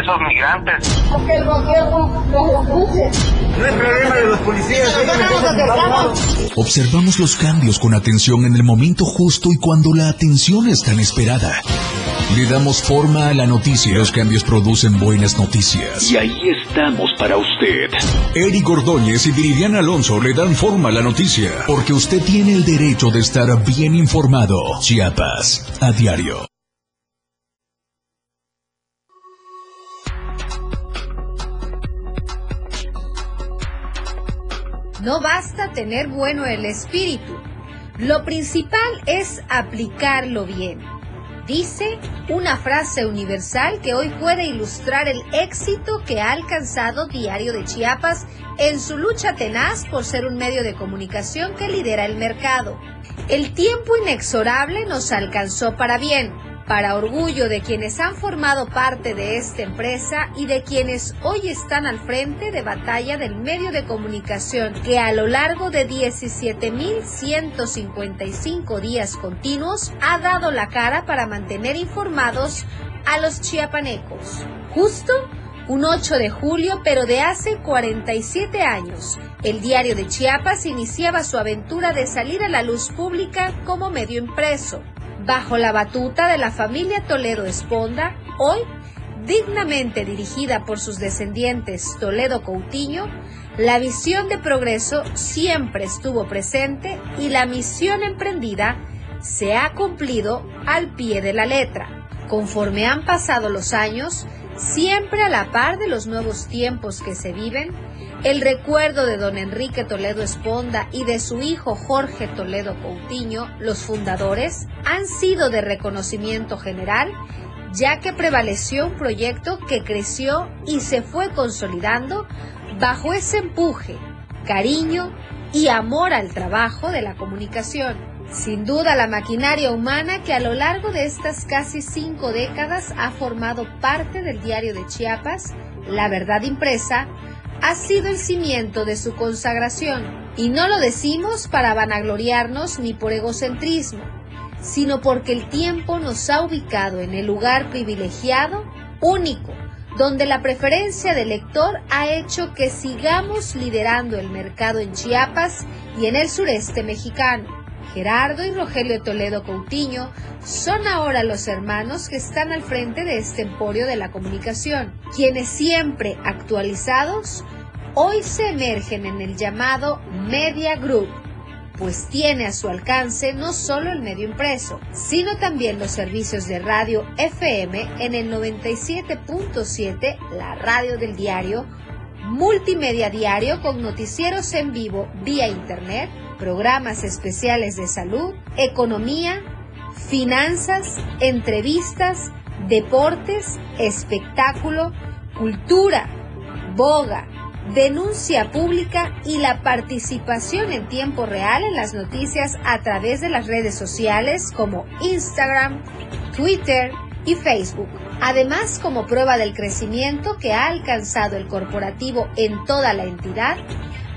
esos migrantes. Porque el gobierno los escuche. No es problema de los policías. Observamos los cambios con atención en el momento justo y cuando la atención es tan esperada. Le damos forma a la noticia. Los cambios producen buenas noticias. Y ahí estamos para usted. Eric Ordóñez y Viridiana Alonso le dan forma a la noticia. Porque usted tiene el derecho de estar bien informado. Chiapas, a diario. No basta tener bueno el espíritu. Lo principal es aplicarlo bien. Dice una frase universal que hoy puede ilustrar el éxito que ha alcanzado Diario de Chiapas en su lucha tenaz por ser un medio de comunicación que lidera el mercado. El tiempo inexorable nos alcanzó para bien para orgullo de quienes han formado parte de esta empresa y de quienes hoy están al frente de batalla del medio de comunicación que a lo largo de 17.155 días continuos ha dado la cara para mantener informados a los chiapanecos. Justo un 8 de julio, pero de hace 47 años, el diario de Chiapas iniciaba su aventura de salir a la luz pública como medio impreso bajo la batuta de la familia Toledo Esponda, hoy dignamente dirigida por sus descendientes Toledo Coutinho, la visión de progreso siempre estuvo presente y la misión emprendida se ha cumplido al pie de la letra. Conforme han pasado los años, siempre a la par de los nuevos tiempos que se viven, el recuerdo de don Enrique Toledo Esponda y de su hijo Jorge Toledo Coutinho, los fundadores, han sido de reconocimiento general, ya que prevaleció un proyecto que creció y se fue consolidando bajo ese empuje, cariño y amor al trabajo de la comunicación. Sin duda la maquinaria humana que a lo largo de estas casi cinco décadas ha formado parte del diario de Chiapas, La Verdad Impresa, ha sido el cimiento de su consagración. Y no lo decimos para vanagloriarnos ni por egocentrismo, sino porque el tiempo nos ha ubicado en el lugar privilegiado, único, donde la preferencia del lector ha hecho que sigamos liderando el mercado en Chiapas y en el sureste mexicano. Gerardo y Rogelio Toledo Coutinho son ahora los hermanos que están al frente de este emporio de la comunicación, quienes siempre actualizados hoy se emergen en el llamado Media Group, pues tiene a su alcance no solo el medio impreso, sino también los servicios de radio FM en el 97.7, la radio del diario, multimedia diario con noticieros en vivo vía internet, programas especiales de salud, economía, finanzas, entrevistas, deportes, espectáculo, cultura, boga, denuncia pública y la participación en tiempo real en las noticias a través de las redes sociales como Instagram, Twitter y Facebook. Además, como prueba del crecimiento que ha alcanzado el corporativo en toda la entidad,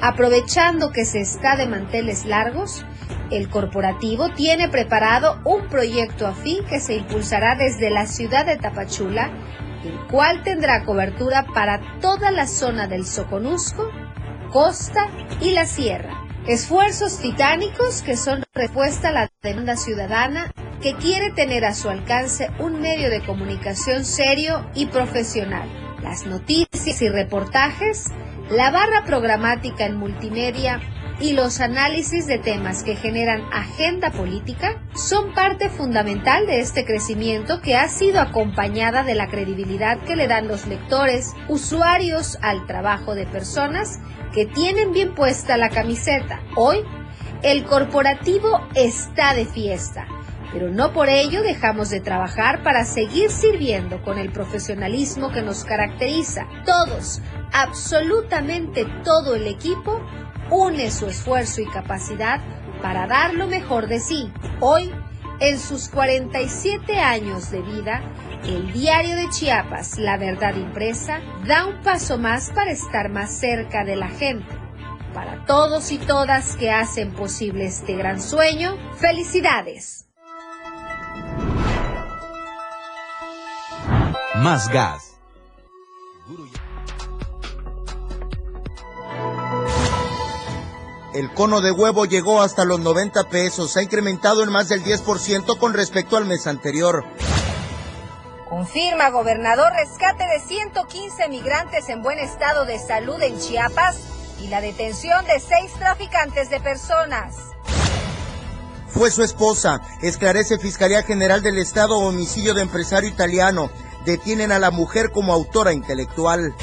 Aprovechando que se está de manteles largos, el corporativo tiene preparado un proyecto afín que se impulsará desde la ciudad de Tapachula, el cual tendrá cobertura para toda la zona del Soconusco, costa y la sierra. Esfuerzos titánicos que son respuesta a la demanda ciudadana que quiere tener a su alcance un medio de comunicación serio y profesional. Las noticias y reportajes la barra programática en multimedia y los análisis de temas que generan agenda política son parte fundamental de este crecimiento que ha sido acompañada de la credibilidad que le dan los lectores, usuarios al trabajo de personas que tienen bien puesta la camiseta. Hoy, el corporativo está de fiesta pero no por ello dejamos de trabajar para seguir sirviendo con el profesionalismo que nos caracteriza. Todos, absolutamente todo el equipo, une su esfuerzo y capacidad para dar lo mejor de sí. Hoy, en sus 47 años de vida, el diario de Chiapas, La Verdad Impresa, da un paso más para estar más cerca de la gente. Para todos y todas que hacen posible este gran sueño, felicidades. Más gas El cono de huevo llegó hasta los 90 pesos, ha incrementado en más del 10% con respecto al mes anterior. Confirma gobernador rescate de 115 migrantes en buen estado de salud en Chiapas y la detención de seis traficantes de personas. Fue su esposa, esclarece Fiscalía General del Estado homicidio de empresario italiano. Detienen a la mujer como autora intelectual.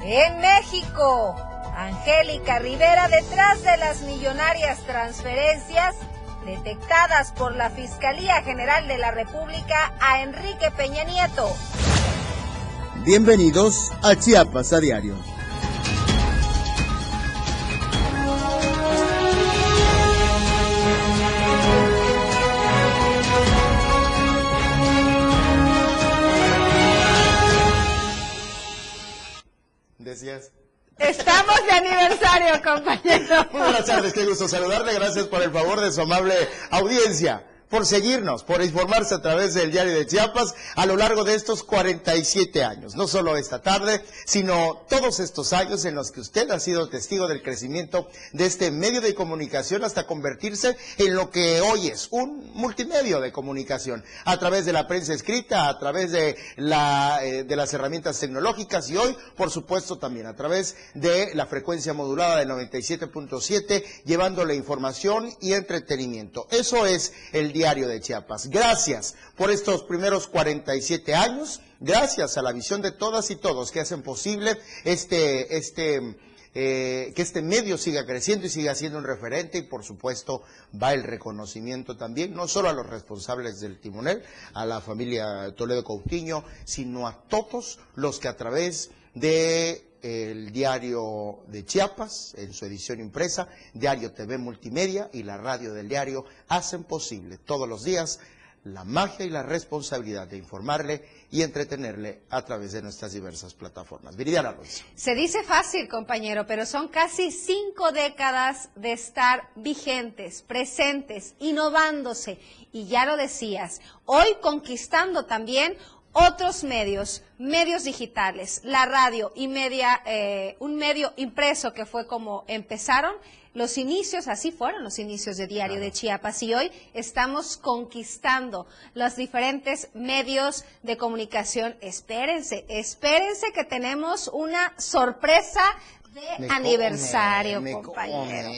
En México, Angélica Rivera detrás de las millonarias transferencias detectadas por la Fiscalía General de la República a Enrique Peña Nieto. Bienvenidos a Chiapas a Diario. Estamos de aniversario, compañero. Muy buenas tardes, qué gusto saludarle. Gracias por el favor de su amable audiencia por seguirnos, por informarse a través del diario de Chiapas a lo largo de estos 47 años. No solo esta tarde, sino todos estos años en los que usted ha sido testigo del crecimiento de este medio de comunicación hasta convertirse en lo que hoy es un multimedio de comunicación a través de la prensa escrita, a través de, la, eh, las herramientas tecnológicas y hoy, por supuesto, también a través de la frecuencia modulada de 97.7, llevándole información y entretenimiento. Eso es el día Diario de Chiapas. Gracias por estos primeros 47 años, gracias a la visión de todas y todos que hacen posible este, este, eh, que este medio siga creciendo y siga siendo un referente y por supuesto va el reconocimiento también, no solo a los responsables del timonel, a la familia Toledo Coutinho, sino a todos los que a través de el diario de Chiapas en su edición impresa, Diario TV Multimedia y la radio del diario hacen posible todos los días la magia y la responsabilidad de informarle y entretenerle a través de nuestras diversas plataformas. Viridiana Alonso. Se dice fácil, compañero, pero son casi cinco décadas de estar vigentes, presentes, innovándose. Y ya lo decías, hoy conquistando también otros medios, medios digitales, la radio y media, eh, un medio impreso que fue como empezaron. Los inicios, así fueron los inicios de Diario de Chiapas y hoy estamos conquistando los diferentes medios de comunicación. Espérense, espérense que tenemos una sorpresa de aniversario, compañero.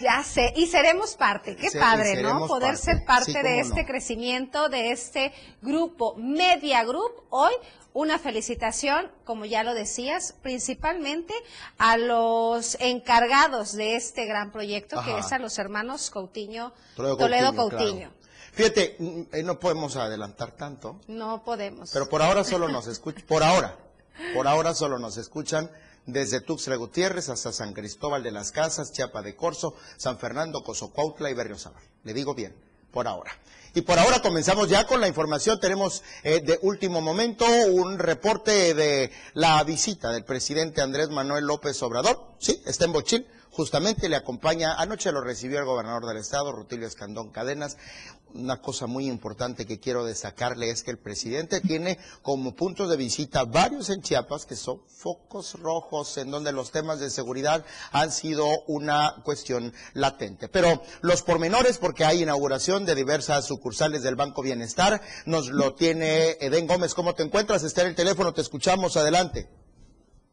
ya sé, y seremos parte, qué padre, ¿no? Poder ser parte de este crecimiento, de este grupo, Media Group. Hoy una felicitación, como ya lo decías, principalmente a los encargados de este gran proyecto, que es a los hermanos Coutinho, Toledo, Coutinho. Fíjate, mm, eh, no podemos adelantar tanto. No podemos. Pero por ahora solo nos escuchan, por ahora, por ahora solo nos escuchan desde Tuxtla Gutiérrez hasta San Cristóbal de las Casas, Chiapa de Corzo, San Fernando, Cozocuautla y Berriozábal. Le digo bien, por ahora. Y por ahora comenzamos ya con la información. Tenemos eh, de último momento un reporte de la visita del presidente Andrés Manuel López Obrador. Sí, está en Bochil. Justamente le acompaña, anoche lo recibió el gobernador del estado, Rutilio Escandón Cadenas, una cosa muy importante que quiero destacarle es que el presidente tiene como puntos de visita varios en Chiapas que son focos rojos en donde los temas de seguridad han sido una cuestión latente. Pero los pormenores, porque hay inauguración de diversas sucursales del Banco Bienestar, nos lo tiene Eden Gómez. ¿Cómo te encuentras? Está en el teléfono, te escuchamos. Adelante.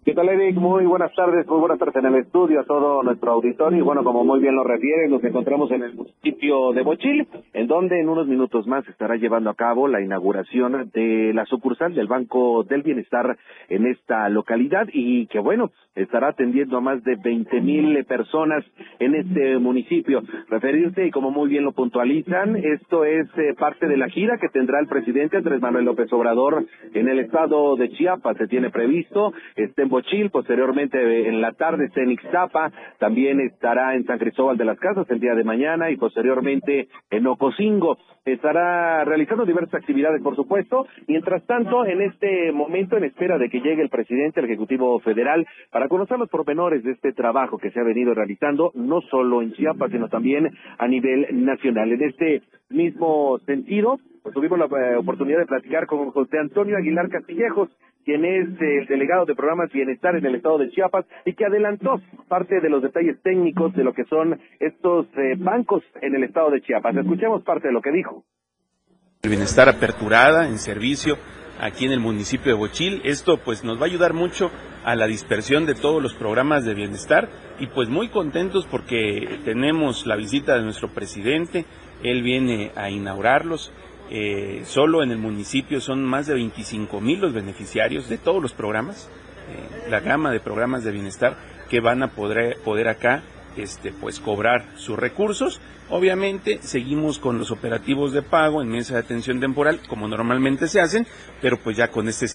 ¿Qué tal, Eric? Muy buenas tardes, muy buenas tardes en el estudio a todo nuestro auditorio. Y bueno, como muy bien lo refiere, nos encontramos en el municipio de Bochil, en donde en unos minutos más estará llevando a cabo la inauguración de la sucursal del Banco del Bienestar en esta localidad y que bueno, estará atendiendo a más de 20 mil personas en este municipio. Referirse, y como muy bien lo puntualizan, esto es eh, parte de la gira que tendrá el presidente Andrés Manuel López Obrador en el estado de Chiapas. Se tiene previsto, este Bochil, posteriormente en la tarde está en Ixtapa, también estará en San Cristóbal de las Casas el día de mañana y posteriormente en Ocosingo. Estará realizando diversas actividades, por supuesto. Mientras tanto, en este momento, en espera de que llegue el presidente del Ejecutivo Federal para conocer los pormenores de este trabajo que se ha venido realizando, no solo en Chiapas, sino también a nivel nacional. En este mismo sentido, pues tuvimos la eh, oportunidad de platicar con José Antonio Aguilar Castillejos, quien es el delegado de programas Bienestar en el estado de Chiapas y que adelantó parte de los detalles técnicos de lo que son estos eh, bancos en el estado de Chiapas. Escuchemos parte de lo que dijo. El bienestar aperturada en servicio aquí en el municipio de Bochil. Esto pues nos va a ayudar mucho a la dispersión de todos los programas de bienestar y pues muy contentos porque tenemos la visita de nuestro presidente, él viene a inaugurarlos. Eh, solo en el municipio son más de 25 mil los beneficiarios de todos los programas, eh, la gama de programas de bienestar que van a poder, poder acá este, pues cobrar sus recursos. Obviamente seguimos con los operativos de pago en mesa de atención temporal como normalmente se hacen, pero pues ya con este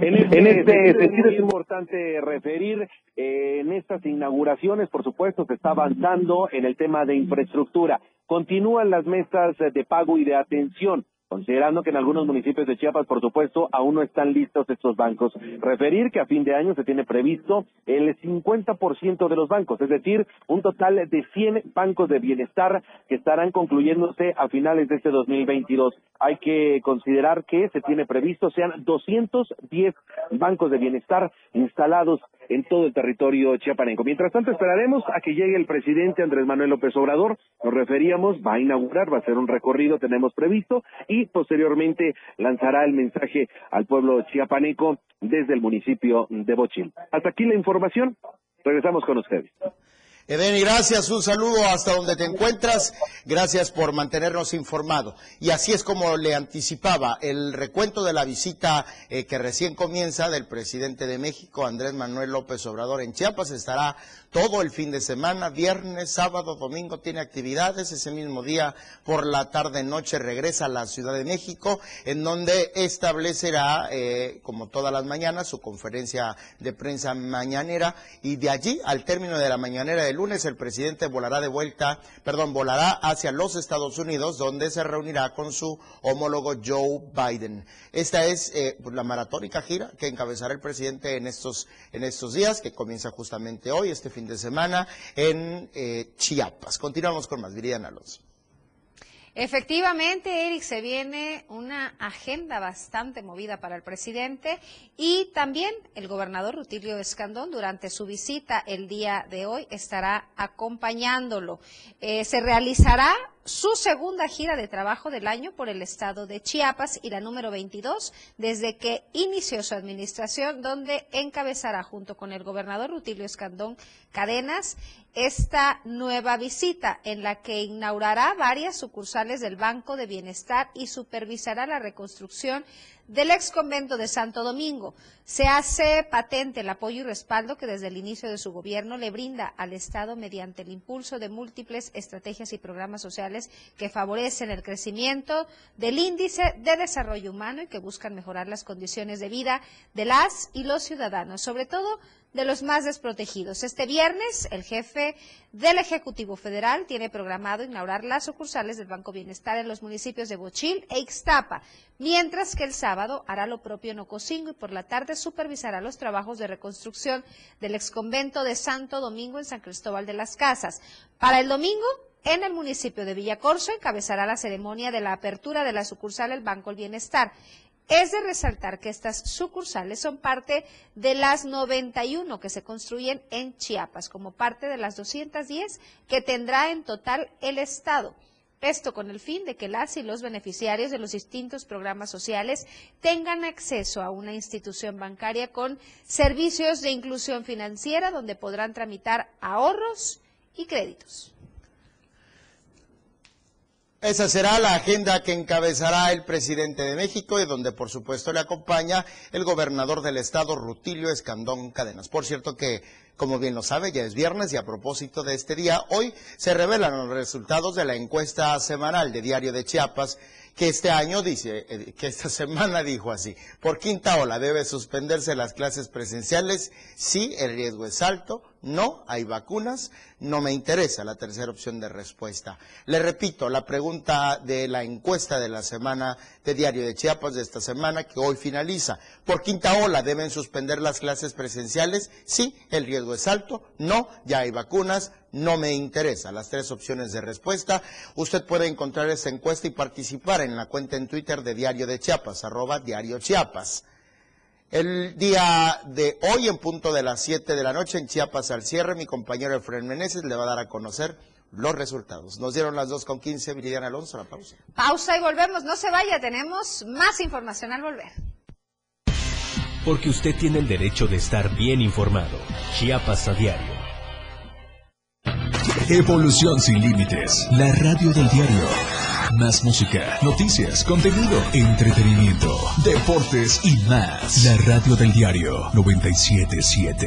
en este, en este sentido es importante referir, eh, en estas inauguraciones, por supuesto, se está avanzando en el tema de infraestructura. Continúan las mesas de pago y de atención considerando que en algunos municipios de Chiapas, por supuesto, aún no están listos estos bancos. Referir que a fin de año se tiene previsto el 50% de los bancos, es decir, un total de 100 bancos de bienestar que estarán concluyéndose a finales de este 2022. Hay que considerar que se tiene previsto sean 210 bancos de bienestar instalados en todo el territorio chiapaneco. Mientras tanto, esperaremos a que llegue el presidente Andrés Manuel López Obrador. Nos referíamos, va a inaugurar, va a hacer un recorrido, tenemos previsto, y posteriormente lanzará el mensaje al pueblo chiapaneco desde el municipio de Bochil. Hasta aquí la información. Regresamos con ustedes. Edeni, gracias, un saludo hasta donde te encuentras, gracias por mantenernos informados. Y así es como le anticipaba el recuento de la visita eh, que recién comienza del presidente de México, Andrés Manuel López Obrador, en Chiapas, estará todo el fin de semana, viernes, sábado, domingo, tiene actividades. Ese mismo día, por la tarde, noche, regresa a la Ciudad de México, en donde establecerá, eh, como todas las mañanas, su conferencia de prensa mañanera. Y de allí, al término de la mañanera de lunes, el presidente volará de vuelta, perdón, volará hacia los Estados Unidos, donde se reunirá con su homólogo Joe Biden. Esta es eh, la maratónica gira que encabezará el presidente en estos, en estos días, que comienza justamente hoy, este fin de semana en eh, Chiapas. Continuamos con más. Viridiana Alonso. Efectivamente, Eric, se viene una agenda bastante movida para el presidente y también el gobernador Rutilio Escandón durante su visita el día de hoy estará acompañándolo. Eh, se realizará su segunda gira de trabajo del año por el estado de Chiapas y la número 22 desde que inició su administración, donde encabezará junto con el gobernador Rutilio Escandón Cadenas esta nueva visita en la que inaugurará varias sucursales del Banco de Bienestar y supervisará la reconstrucción del ex convento de Santo Domingo. Se hace patente el apoyo y respaldo que desde el inicio de su gobierno le brinda al Estado mediante el impulso de múltiples estrategias y programas sociales que favorecen el crecimiento del índice de desarrollo humano y que buscan mejorar las condiciones de vida de las y los ciudadanos, sobre todo de los más desprotegidos. Este viernes, el jefe del Ejecutivo Federal tiene programado inaugurar las sucursales del Banco Bienestar en los municipios de Bochil e Ixtapa, mientras que el sábado hará lo propio en Ocosingo y por la tarde supervisará los trabajos de reconstrucción del exconvento de Santo Domingo en San Cristóbal de las Casas. Para el domingo, en el municipio de Villacorso encabezará la ceremonia de la apertura de la sucursal del Banco El Bienestar. Es de resaltar que estas sucursales son parte de las 91 que se construyen en Chiapas, como parte de las 210 que tendrá en total el Estado. Esto con el fin de que las y los beneficiarios de los distintos programas sociales tengan acceso a una institución bancaria con servicios de inclusión financiera donde podrán tramitar ahorros y créditos. Esa será la agenda que encabezará el presidente de México y donde por supuesto le acompaña el gobernador del estado, Rutilio Escandón Cadenas. Por cierto que, como bien lo sabe, ya es viernes y a propósito de este día, hoy se revelan los resultados de la encuesta semanal de Diario de Chiapas que este año dice, eh, que esta semana dijo así, por quinta ola debe suspenderse las clases presenciales, sí, el riesgo es alto, no, hay vacunas, no me interesa la tercera opción de respuesta. Le repito, la pregunta de la encuesta de la semana de Diario de Chiapas de esta semana, que hoy finaliza. ¿Por quinta ola deben suspender las clases presenciales? Sí, el riesgo es alto. No, ya hay vacunas. No me interesa. Las tres opciones de respuesta. Usted puede encontrar esta encuesta y participar en la cuenta en Twitter de Diario de Chiapas, arroba Diario Chiapas. El día de hoy, en punto de las 7 de la noche, en Chiapas al cierre, mi compañero Efraín Meneses le va a dar a conocer los resultados. Nos dieron las 2 con 15, Viridiana Alonso, la pausa. Pausa y volvemos, no se vaya, tenemos más información al volver. Porque usted tiene el derecho de estar bien informado. Chiapas a diario. Evolución sin límites. La radio del diario. Más música, noticias, contenido, entretenimiento, deportes y más. La radio del diario 977.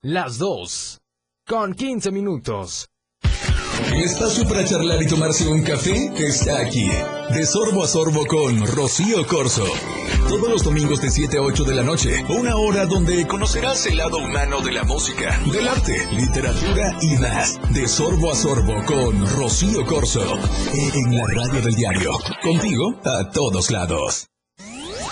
Las 2. Con 15 minutos. Espacio para charlar y tomarse un café está aquí. De sorbo a sorbo con Rocío Corso. Todos los domingos de 7 a 8 de la noche. Una hora donde conocerás el lado humano de la música, del arte, literatura y más. De sorbo a sorbo con Rocío Corso. En la radio del diario. Contigo a todos lados.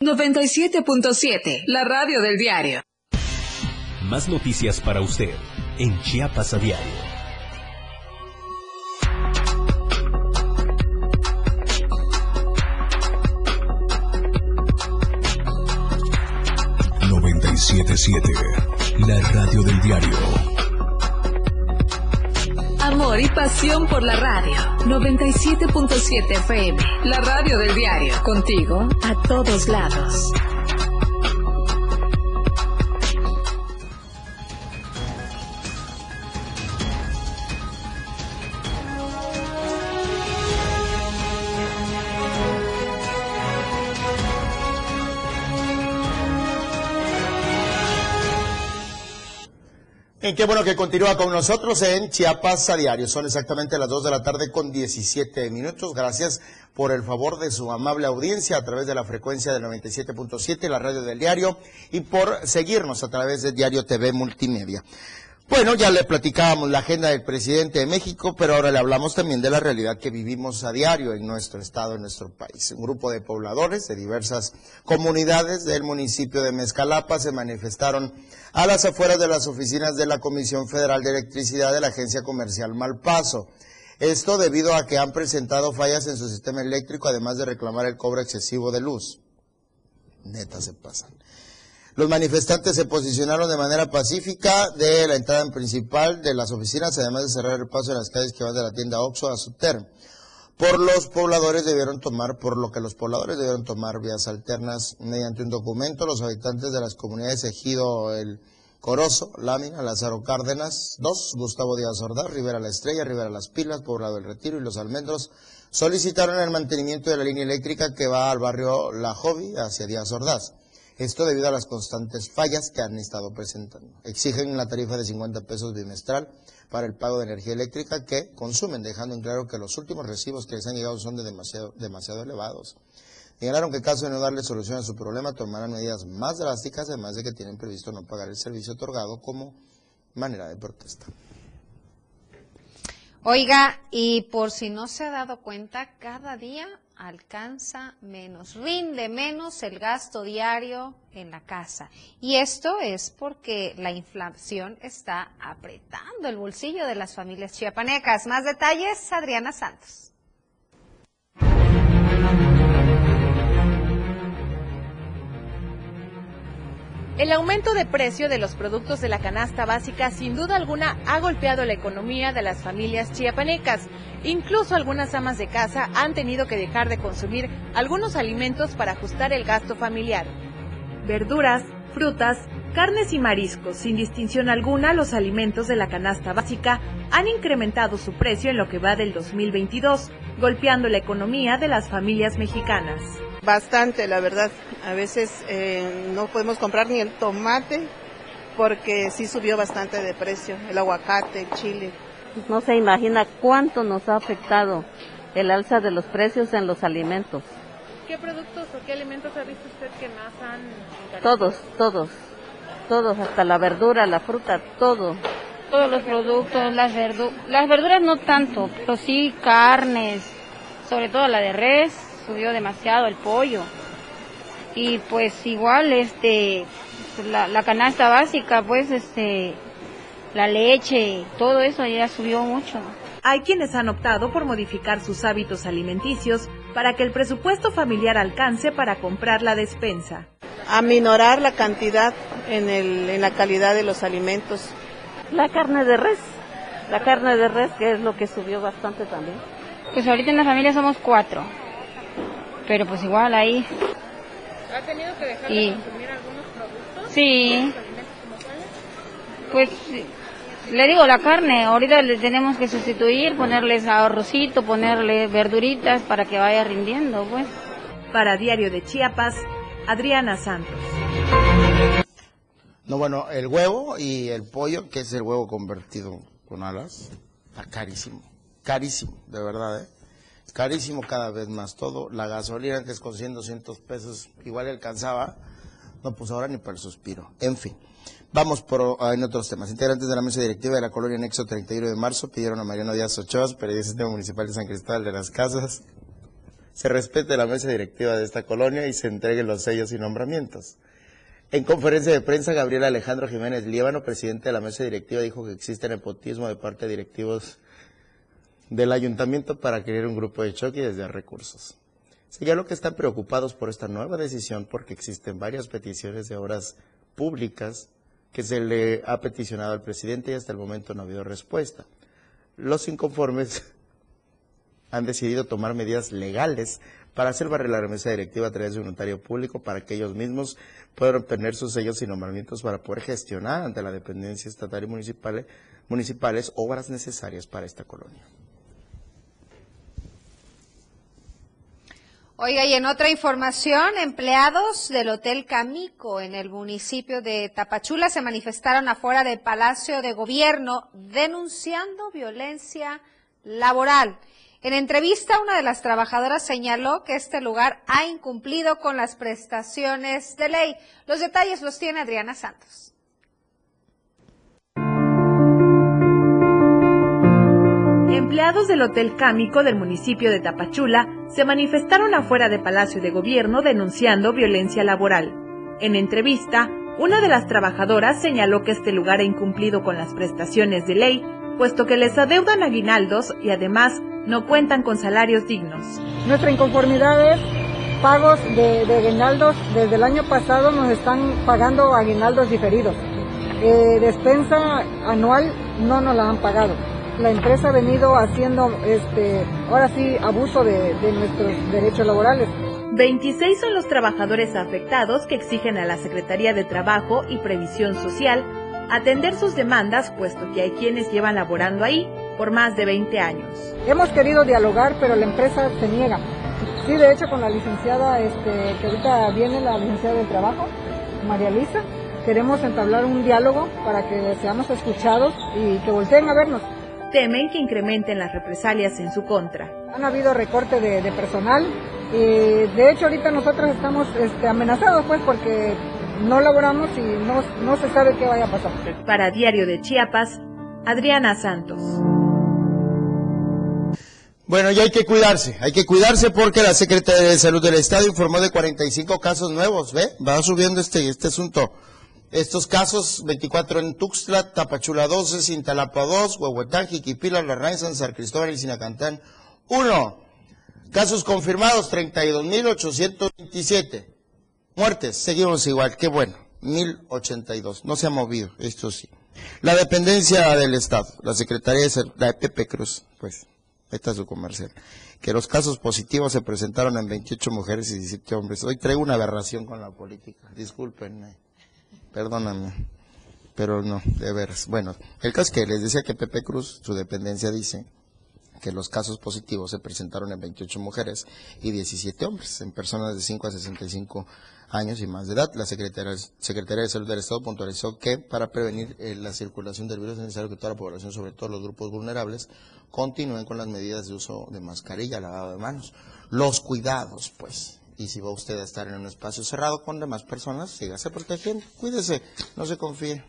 97.7, la radio del diario. Más noticias para usted en Chiapas a diario. ...97.7... La radio del diario Amor y pasión por la radio. 97.7 FM. La radio del diario. Contigo a todos lados. Qué bueno que continúa con nosotros en Chiapas a diario. Son exactamente las 2 de la tarde con 17 minutos. Gracias por el favor de su amable audiencia a través de la frecuencia del 97.7, la radio del diario, y por seguirnos a través de Diario TV Multimedia. Bueno, ya le platicábamos la agenda del presidente de México, pero ahora le hablamos también de la realidad que vivimos a diario en nuestro estado, en nuestro país. Un grupo de pobladores de diversas comunidades del municipio de Mezcalapa se manifestaron a las afueras de las oficinas de la Comisión Federal de Electricidad de la Agencia Comercial Malpaso. Esto debido a que han presentado fallas en su sistema eléctrico, además de reclamar el cobro excesivo de luz. Neta se pasan. Los manifestantes se posicionaron de manera pacífica de la entrada principal de las oficinas, además de cerrar el paso en las calles que van de la tienda Oxo a Suter. Por los pobladores debieron tomar, por lo que los pobladores debieron tomar vías alternas mediante un documento. Los habitantes de las comunidades Ejido El Corozo, Lámina, Lázaro Cárdenas, 2, Gustavo Díaz Ordaz, Rivera La Estrella, Rivera Las Pilas, Poblado del Retiro y Los Almendros solicitaron el mantenimiento de la línea eléctrica que va al barrio La Jovi hacia Díaz Ordaz. Esto debido a las constantes fallas que han estado presentando. Exigen una tarifa de 50 pesos bimestral para el pago de energía eléctrica que consumen, dejando en claro que los últimos recibos que les han llegado son de demasiado, demasiado elevados. Señalaron que caso de no darle solución a su problema, tomarán medidas más drásticas, además de que tienen previsto no pagar el servicio otorgado como manera de protesta. Oiga, y por si no se ha dado cuenta, cada día alcanza menos, rinde menos el gasto diario en la casa. Y esto es porque la inflación está apretando el bolsillo de las familias chiapanecas. Más detalles, Adriana Santos. El aumento de precio de los productos de la canasta básica sin duda alguna ha golpeado la economía de las familias chiapanecas. Incluso algunas amas de casa han tenido que dejar de consumir algunos alimentos para ajustar el gasto familiar. Verduras, frutas, Carnes y mariscos, sin distinción alguna, los alimentos de la canasta básica han incrementado su precio en lo que va del 2022, golpeando la economía de las familias mexicanas. Bastante, la verdad. A veces eh, no podemos comprar ni el tomate porque sí subió bastante de precio, el aguacate, el chile. No se imagina cuánto nos ha afectado el alza de los precios en los alimentos. ¿Qué productos o qué alimentos ha visto usted que más han... Todos, todos, todos, hasta la verdura, la fruta, todo. Todos los productos, las, verduras, las verduras no tanto, pero sí carnes, sobre todo la de res, subió demasiado el pollo. Y pues igual, este, la, la canasta básica, pues, este, la leche, todo eso ya subió mucho. Hay quienes han optado por modificar sus hábitos alimenticios para que el presupuesto familiar alcance para comprar la despensa. Aminorar la cantidad en, el, en la calidad de los alimentos. La carne de res, la carne de res que es lo que subió bastante también. Pues ahorita en la familia somos cuatro, pero pues igual ahí. ¿Ha tenido que dejar de consumir algunos productos? Sí. Pues le digo, la carne, ahorita le tenemos que sustituir, ponerles arrocito, ponerle verduritas para que vaya rindiendo, pues. Para Diario de Chiapas, Adriana Santos. No, bueno, el huevo y el pollo, que es el huevo convertido con alas, está carísimo, carísimo, de verdad, ¿eh? Carísimo cada vez más todo. La gasolina antes con 100, 200 pesos igual alcanzaba, no, pues ahora ni para el suspiro. En fin. Vamos por, ah, en otros temas. Integrantes de la mesa directiva de la colonia Nexo 31 de marzo pidieron a Mariano Díaz Ochoa, periodista municipal de San Cristóbal de las Casas, se respete la mesa directiva de esta colonia y se entreguen los sellos y nombramientos. En conferencia de prensa, Gabriel Alejandro Jiménez Líbano, presidente de la mesa directiva, dijo que existe nepotismo de parte de directivos del ayuntamiento para crear un grupo de choque y desviar recursos. Señaló que están preocupados por esta nueva decisión porque existen varias peticiones de obras públicas que se le ha peticionado al presidente y hasta el momento no ha habido respuesta. Los inconformes han decidido tomar medidas legales para hacer barrer la remesa directiva a través de un notario público para que ellos mismos puedan obtener sus sellos y nombramientos para poder gestionar ante la dependencia estatal y municipal, municipales obras necesarias para esta colonia. Oiga, y en otra información, empleados del Hotel Camico en el municipio de Tapachula se manifestaron afuera del Palacio de Gobierno denunciando violencia laboral. En entrevista, una de las trabajadoras señaló que este lugar ha incumplido con las prestaciones de ley. Los detalles los tiene Adriana Santos. Empleados del Hotel Cámico del municipio de Tapachula se manifestaron afuera de Palacio de Gobierno denunciando violencia laboral. En entrevista, una de las trabajadoras señaló que este lugar ha incumplido con las prestaciones de ley, puesto que les adeudan aguinaldos y además no cuentan con salarios dignos. Nuestra inconformidad es pagos de, aguinaldos. Desde el año pasado nos están pagando aguinaldos diferidos. Eh, despensa anual no nos la han pagado la empresa ha venido haciendo, este, ahora sí, abuso de, nuestros derechos laborales. 26 son los trabajadores afectados que exigen a la Secretaría de Trabajo y Previsión Social atender sus demandas, puesto que hay quienes llevan laborando ahí por más de 20 años. Hemos querido dialogar, pero la empresa se niega. Sí, de hecho, con la licenciada, este, que ahorita viene la licenciada del trabajo, María Lisa, queremos entablar un diálogo para que seamos escuchados y que volteen a vernos temen que incrementen las represalias en su contra. Han habido recorte de, personal y de hecho ahorita nosotros estamos este, amenazados pues porque no laboramos y no, no se sabe qué vaya a pasar. Para Diario de Chiapas, Adriana Santos. Bueno, ya hay que cuidarse, hay que cuidarse porque la Secretaría de Salud del Estado informó de 45 casos nuevos, ¿ve? Va subiendo este, este asunto. Estos casos, 24 en Tuxtla, Tapachula 12, Cintalapa 2, Huehuetán, Jiquipila, Larraín, San Cristóbal y Sinacantán 1. Casos confirmados, 32.827. Muertes, seguimos igual, qué bueno, 1.082. No se ha movido, esto sí. La dependencia del Estado, la Secretaría de Salud, la de Pepe Cruz, pues, esta es su comercial. Que los casos positivos se presentaron en 28 mujeres y 17 hombres. Hoy traigo una aberración con la política, discúlpenme perdóname, pero no, de veras. Bueno, el caso es que les decía que Pepe Cruz, su dependencia dice que los casos positivos se presentaron en 28 mujeres y 17 hombres, en personas de 5 a 65 años y más de edad. La Secretaría, de Salud del Estado puntualizó que para prevenir eh, la circulación del virus es necesario que toda la población, sobre todo los grupos vulnerables, continúen con las medidas de uso de mascarilla, lavado de manos, los cuidados, pues. Y si va usted a estar en un espacio cerrado con demás personas, sígase protegiendo, cuídese, no se confíe.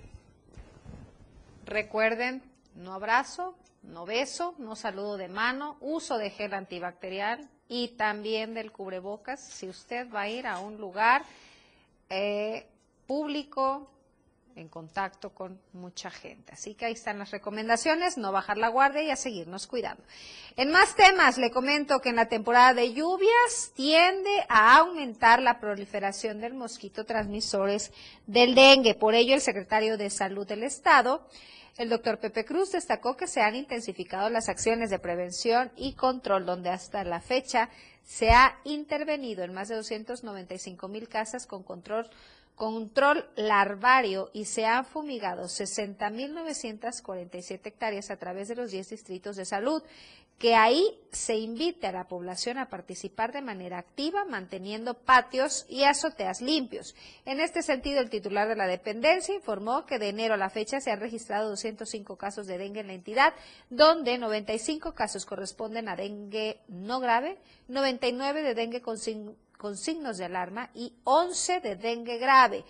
Recuerden, no abrazo, no beso, no saludo de mano, uso de gel antibacterial y también del cubrebocas si usted va a ir a un lugar eh, público en contacto con mucha gente. Así que ahí están las recomendaciones, no bajar la guardia y a seguirnos cuidando. En más temas, le comento que en la temporada de lluvias tiende a aumentar la proliferación del mosquito transmisores del dengue. Por ello, el secretario de Salud del Estado el doctor Pepe Cruz destacó que se han intensificado las acciones de prevención y control, donde hasta la fecha se ha intervenido en más de 295 mil casas con control control larvario y se han fumigado 60.947 hectáreas a través de los 10 distritos de salud que ahí se invite a la población a participar de manera activa, manteniendo patios y azoteas limpios. En este sentido, el titular de la dependencia informó que de enero a la fecha se han registrado 205 casos de dengue en la entidad, donde 95 casos corresponden a dengue no grave, 99 de dengue con, con signos de alarma y 11 de dengue grave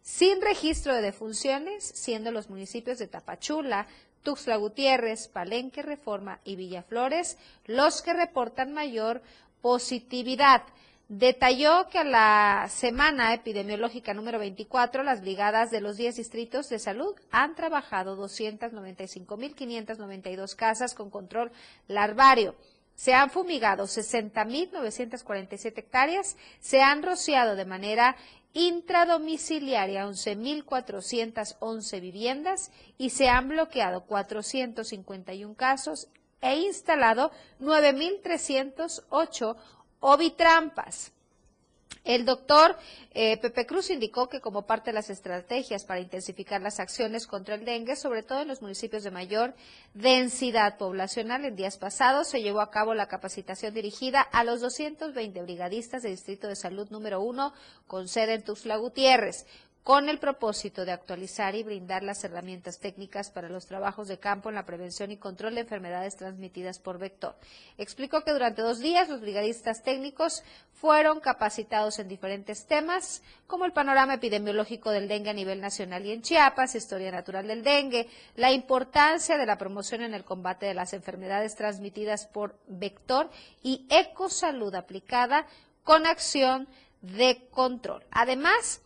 sin registro de defunciones, siendo los municipios de Tapachula, Tuxtla Gutiérrez, Palenque, Reforma y Villaflores los que reportan mayor positividad. Detalló que a la semana epidemiológica número 24, las brigadas de los 10 distritos de salud han trabajado 295.592 casas con control larvario. Se han fumigado 60.947 hectáreas, se han rociado de manera intradomiciliaria 11.411 viviendas y se han bloqueado 451 casos e instalado 9.308 ovitrampas. El doctor eh, Pepe Cruz indicó que como parte de las estrategias para intensificar las acciones contra el dengue, sobre todo en los municipios de mayor densidad poblacional, en días pasados se llevó a cabo la capacitación dirigida a los 220 brigadistas del Distrito de Salud número 1 con sede en Tuxtla Gutiérrez con el propósito de actualizar y brindar las herramientas técnicas para los trabajos de campo en la prevención y control de enfermedades transmitidas por vector. Explicó que durante dos días los brigadistas técnicos fueron capacitados en diferentes temas, como el panorama epidemiológico del dengue a nivel nacional y en Chiapas, historia natural del dengue, la importancia de la promoción en el combate de las enfermedades transmitidas por vector y ecosalud aplicada con acción de control. Además,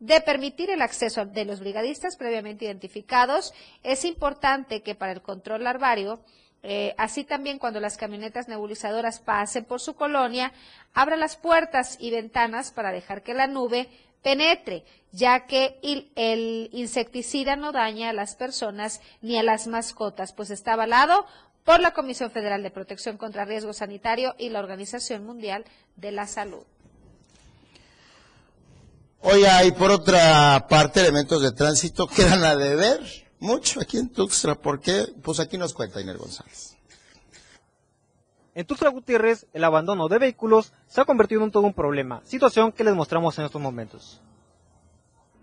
de permitir el acceso de los brigadistas previamente identificados, es importante que para el control larvario, eh, así también cuando las camionetas nebulizadoras pasen por su colonia, abra las puertas y ventanas para dejar que la nube penetre, ya que el, insecticida no daña a las personas ni a las mascotas, pues está avalado por la Comisión Federal de Protección contra Riesgo Sanitario y la Organización Mundial de la Salud. Hoy hay por otra parte elementos de tránsito que dan a deber mucho aquí en Tuxtla. ¿Por qué? Pues aquí nos cuenta Inés González. En Tuxtla Gutiérrez, el abandono de vehículos se ha convertido en todo un problema, situación que les mostramos en estos momentos.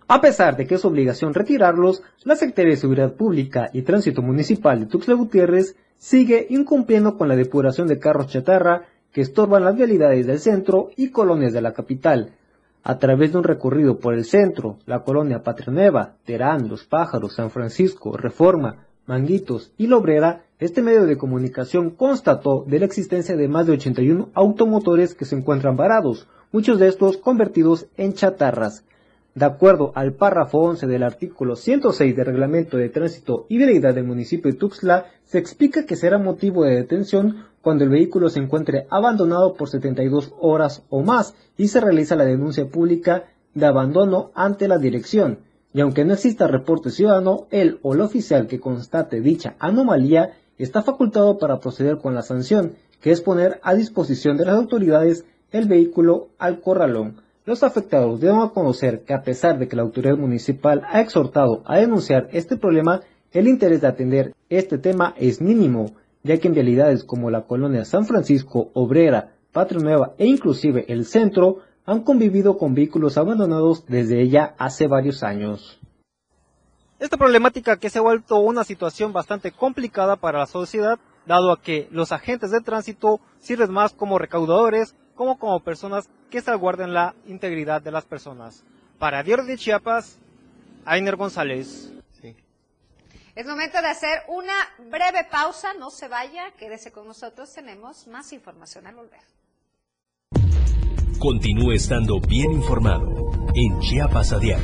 A pesar de que es obligación retirarlos, la Secretaría de Seguridad Pública y Tránsito Municipal de Tuxtla Gutiérrez sigue incumpliendo con la depuración de carros chatarra que estorban las vialidades del centro y colonias de la capital, a través de un recorrido por el centro, la colonia Patria Terán, Los Pájaros, San Francisco, Reforma, Manguitos y Lobrera, este medio de comunicación constató de la existencia de más de 81 automotores que se encuentran varados, muchos de estos convertidos en chatarras. De acuerdo al párrafo 11 del artículo 106 del Reglamento de Tránsito y Vialidad del municipio de Tuxtla, se explica que será motivo de detención cuando el vehículo se encuentre abandonado por 72 horas o más y se realiza la denuncia pública de abandono ante la dirección. Y aunque no exista reporte ciudadano, el o el oficial que constate dicha anomalía está facultado para proceder con la sanción, que es poner a disposición de las autoridades el vehículo al corralón. Los afectados deben conocer que a pesar de que la autoridad municipal ha exhortado a denunciar este problema, el interés de atender este tema es mínimo, ya que en vialidades como la colonia San Francisco, Obrera, Patria Nueva e inclusive el centro han convivido con vehículos abandonados desde ella hace varios años. Esta problemática que se ha vuelto una situación bastante complicada para la sociedad, dado a que los agentes de tránsito sirven más como recaudadores como como personas que salvaguarden la integridad de las personas. Para Diario de Chiapas, Ainer González. Es momento de hacer una breve pausa, no se vaya, quédese con nosotros, tenemos más información al volver. Continúe estando bien informado en Chiapas a diario.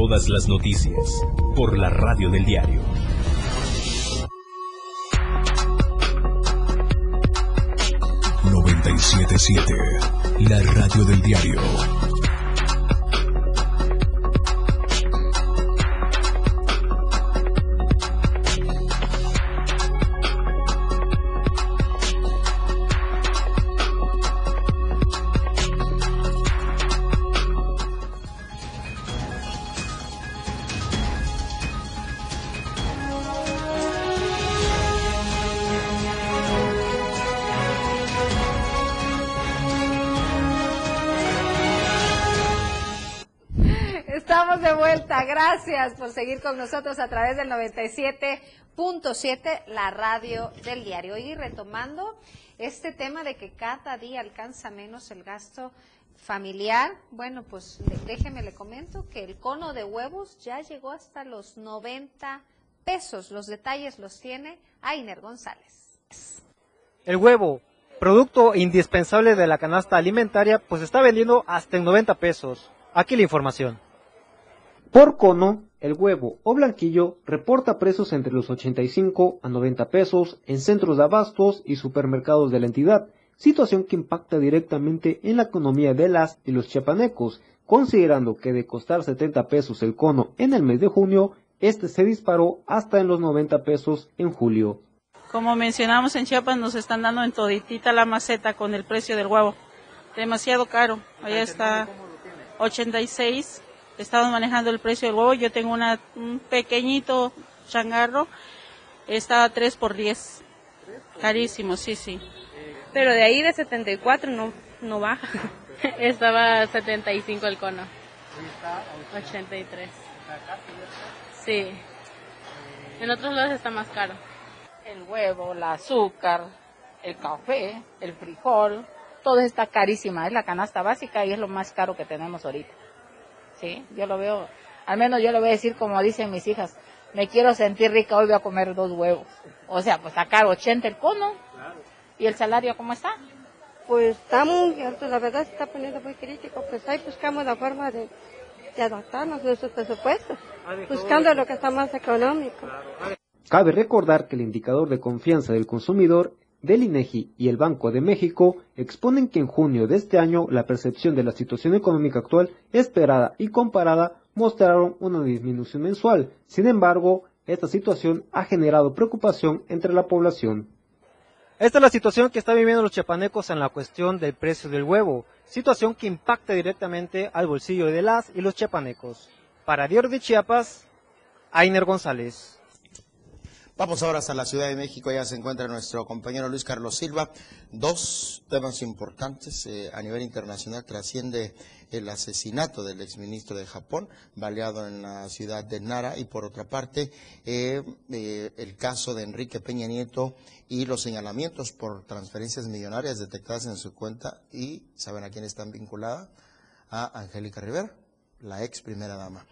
Todas las noticias por la radio del diario. ...97.7... La radio del diario. Gracias por seguir con nosotros a través del 97.7, la radio del diario. Y retomando este tema de que cada día alcanza menos el gasto familiar, bueno, pues déjeme le comento que el cono de huevos ya llegó hasta los 90 pesos. Los detalles los tiene Ainer González. El huevo, producto indispensable de la canasta alimentaria, pues está vendiendo hasta en 90 pesos. Aquí la información. Por cono, el huevo o blanquillo reporta precios entre los 85 a 90 pesos en centros de abastos y supermercados de la entidad, situación que impacta directamente en la economía de las y los chiapanecos, considerando que de costar 70 pesos el cono en el mes de junio, este se disparó hasta en los 90 pesos en julio. Como mencionamos en Chiapas, nos están dando en toditita la maceta con el precio del huevo. Demasiado caro. Allá está 86. Estamos manejando el precio del huevo. Yo tengo una, un pequeñito changarro. Está a 3 por 10. Carísimo, sí, sí. Pero de ahí de 74 no, no baja. Estaba 75 el cono. 83. Sí. En otros lados está más caro. El huevo, el azúcar, el café, el frijol, todo está carísima. Es la canasta básica y es lo más caro que tenemos ahorita. Sí, yo lo veo Al menos yo le voy a decir como dicen mis hijas, me quiero sentir rica, hoy voy a comer dos huevos. O sea, pues sacar 80 el cono. ¿Y el salario cómo está? Pues está muy alto, la verdad se está poniendo muy crítico, pues ahí buscamos la forma de, de adaptarnos a nuestros presupuestos, buscando lo que está más económico. Cabe recordar que el indicador de confianza del consumidor del INEGI y el Banco de México exponen que en junio de este año la percepción de la situación económica actual esperada y comparada mostraron una disminución mensual. Sin embargo, esta situación ha generado preocupación entre la población. Esta es la situación que están viviendo los chiapanecos en la cuestión del precio del huevo, situación que impacta directamente al bolsillo de las y los chiapanecos. Para Diario de Chiapas, Ainer González. Vamos ahora hasta la Ciudad de México, ya se encuentra nuestro compañero Luis Carlos Silva. Dos temas importantes eh, a nivel internacional trasciende el asesinato del exministro de Japón, baleado en la ciudad de Nara, y por otra parte eh, eh, el caso de Enrique Peña Nieto y los señalamientos por transferencias millonarias detectadas en su cuenta y, ¿saben a quién están vinculadas? A Angélica Rivera, la ex primera dama.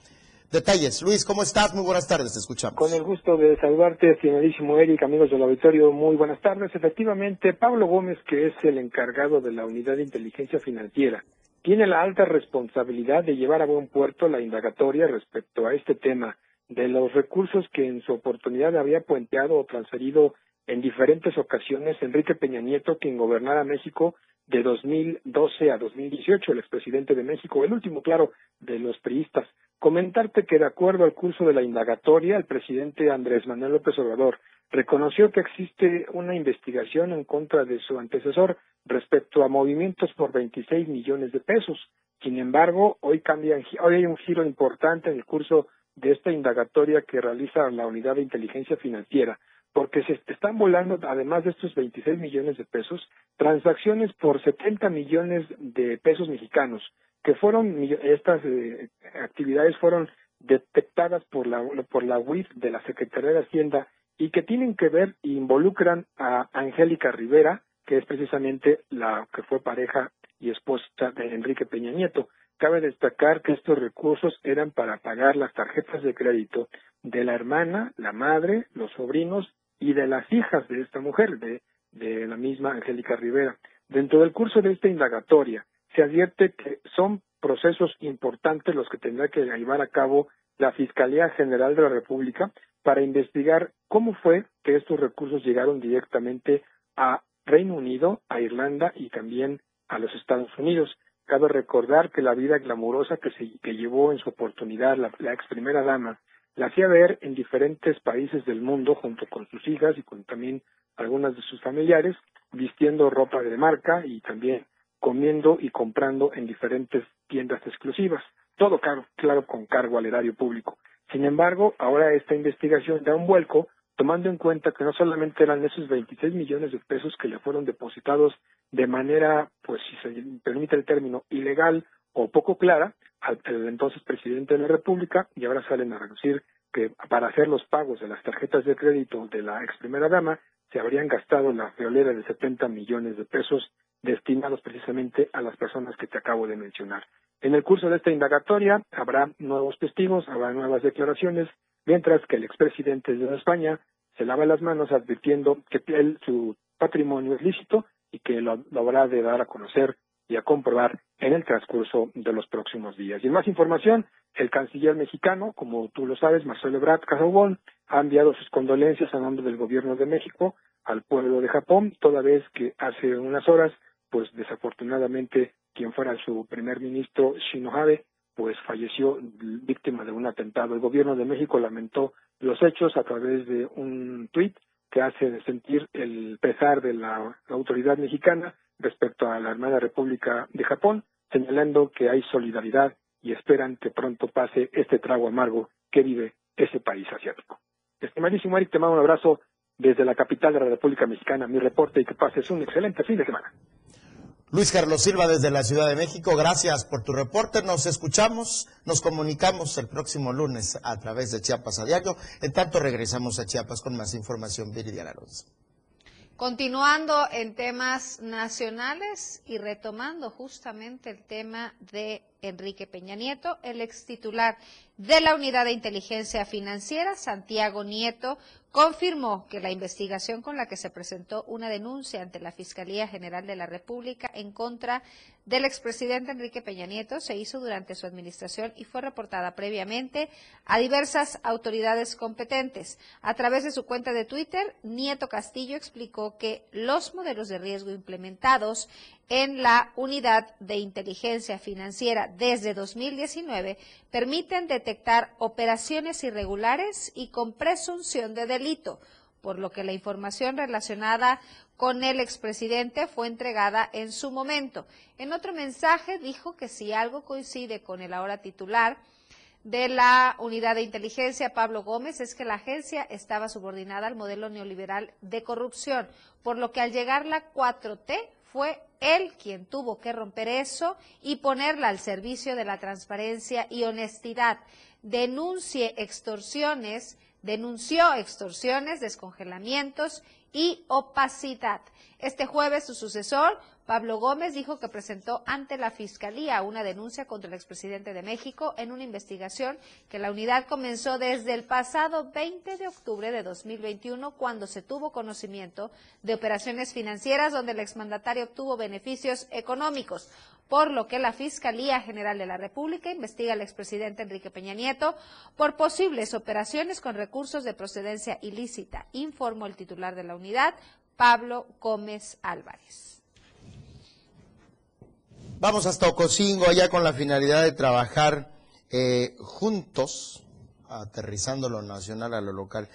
Detalles. Luis, ¿cómo estás? Muy buenas tardes, te escuchamos. Con el gusto de saludarte, estimadísimo Eric, amigos del auditorio, muy buenas tardes. Efectivamente, Pablo Gómez, que es el encargado de la Unidad de Inteligencia Financiera, tiene la alta responsabilidad de llevar a buen puerto la indagatoria respecto a este tema de los recursos que en su oportunidad había puenteado o transferido en diferentes ocasiones Enrique Peña Nieto, quien gobernara México de 2012 a 2018, el expresidente de México, el último, claro, de los priistas. Comentarte que de acuerdo al curso de la indagatoria, el presidente Andrés Manuel López Obrador reconoció que existe una investigación en contra de su antecesor respecto a movimientos por 26 millones de pesos. Sin embargo, hoy, cambia, hoy hay un giro importante en el curso de esta indagatoria que realiza la Unidad de Inteligencia Financiera, porque se están volando, además de estos 26 millones de pesos, transacciones por 70 millones de pesos mexicanos, que fueron estas eh, actividades fueron detectadas por la por la UIF de la Secretaría de Hacienda y que tienen que ver e involucran a Angélica Rivera, que es precisamente la que fue pareja y esposa de Enrique Peña Nieto. Cabe destacar que estos recursos eran para pagar las tarjetas de crédito de la hermana, la madre, los sobrinos y de las hijas de esta mujer, de, de la misma Angélica Rivera. Dentro del curso de esta indagatoria, se advierte que son procesos importantes los que tendrá que llevar a cabo la Fiscalía General de la República para investigar cómo fue que estos recursos llegaron directamente a Reino Unido, a Irlanda y también a los Estados Unidos. Cabe recordar que la vida glamurosa que, se, que llevó en su oportunidad la, la ex primera dama la hacía ver en diferentes países del mundo junto con sus hijas y con también algunas de sus familiares, vistiendo ropa de marca y también comiendo y comprando en diferentes tiendas exclusivas. Todo caro, claro, con cargo al erario público. Sin embargo, ahora esta investigación da un vuelco tomando en cuenta que no solamente eran esos 26 millones de pesos que le fueron depositados de manera, pues si se permite el término, ilegal o poco clara al, entonces presidente de la República y ahora salen a reducir que para hacer los pagos de las tarjetas de crédito de la ex primera dama se habrían gastado la friolera de 70 millones de pesos destinados precisamente a las personas que te acabo de mencionar. En el curso de esta indagatoria habrá nuevos testigos, habrá nuevas declaraciones, mientras que el expresidente de España se lava las manos advirtiendo que su patrimonio es lícito y que lo, habrá de dar a conocer y a comprobar en el transcurso de los próximos días. Y más información, el canciller mexicano, como tú lo sabes, Marcelo Ebrard Casabón, ha enviado sus condolencias a nombre del gobierno de México al pueblo de Japón, toda vez que hace unas horas pues desafortunadamente quien fuera su primer ministro Shino Abe pues falleció víctima de un atentado. El gobierno de México lamentó los hechos a través de un tuit que hace sentir el pesar de la autoridad mexicana respecto a la Armada República de Japón, señalando que hay solidaridad y esperan que pronto pase este trago amargo que vive ese país asiático. Estimadísimo Eric, te mando un abrazo desde la capital de la República Mexicana. Mi reporte y que pases un excelente fin de semana. Luis Carlos Silva desde la Ciudad de México, gracias por tu reporte. Nos escuchamos, nos comunicamos el próximo lunes a través de Chiapas a Diario. En tanto, regresamos a Chiapas con más información. Viridiana Alonso. Continuando en temas nacionales y retomando justamente el tema de Enrique Peña Nieto, el ex titular de la Unidad de Inteligencia Financiera, Santiago Nieto, confirmó que la investigación con la que se presentó una denuncia ante la Fiscalía General de la República en contra del expresidente Enrique Peña Nieto se hizo durante su administración y fue reportada previamente a diversas autoridades competentes. A través de su cuenta de Twitter, Nieto Castillo explicó que los modelos de riesgo implementados en la Unidad de Inteligencia Financiera desde 2019 permiten detectar operaciones irregulares y con presunción de delito, por lo que la información relacionada con el expresidente fue entregada en su momento. En otro mensaje dijo que si algo coincide con el ahora titular, de la unidad de inteligencia, Pablo Gómez, es que la agencia estaba subordinada al modelo neoliberal de corrupción, por lo que al llegar la 4T fue él quien tuvo que romper eso y ponerla al servicio de la transparencia y honestidad. Denuncie extorsiones, denunció extorsiones, descongelamientos y opacidad. Este jueves su sucesor Pablo Gómez dijo que presentó ante la Fiscalía una denuncia contra el expresidente de México en una investigación que la unidad comenzó desde el pasado 20 de octubre de 2021 cuando se tuvo conocimiento de operaciones financieras donde el exmandatario obtuvo beneficios económicos, por lo que la Fiscalía General de la República investiga al expresidente Enrique Peña Nieto por posibles operaciones con recursos de procedencia ilícita, informó el titular de la unidad, Pablo Gómez Álvarez. Vamos hasta Ocosingo, allá con la finalidad de trabajar eh, juntos, aterrizando lo nacional a lo local,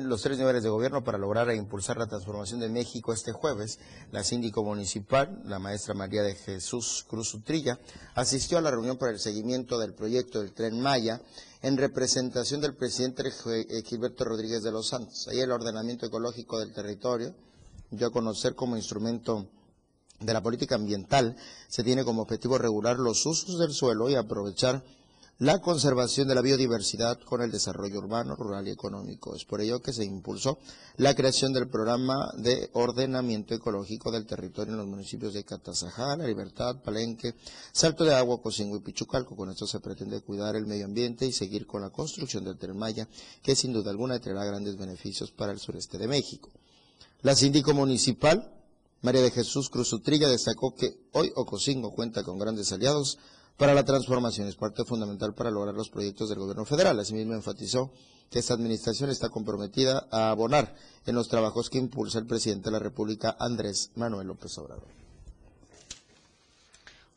los tres niveles de gobierno para lograr e impulsar la transformación de México este jueves. La síndico municipal, la maestra María de Jesús Cruz Utrilla, asistió a la reunión para el seguimiento del proyecto del Tren Maya en representación del presidente eh, Gilberto Rodríguez de los Santos. Ahí el ordenamiento ecológico del territorio, yo a conocer como instrumento de la política ambiental se tiene como objetivo regular los usos del suelo y aprovechar la conservación de la biodiversidad con el desarrollo urbano, rural y económico. Es por ello que se impulsó la creación del programa de ordenamiento ecológico del territorio en los municipios de Catazajá, La Libertad, Palenque, Salto de Agua, Cocingo y Pichucalco. Con esto se pretende cuidar el medio ambiente y seguir con la construcción del Tren Maya, que sin duda alguna traerá grandes beneficios para el sureste de México. La síndico municipal María de Jesús Cruz Utrilla destacó que hoy Ocosingo cuenta con grandes aliados para la transformación, es parte fundamental para lograr los proyectos del gobierno federal. Asimismo enfatizó que esta administración está comprometida a abonar en los trabajos que impulsa el presidente de la República, Andrés Manuel López Obrador.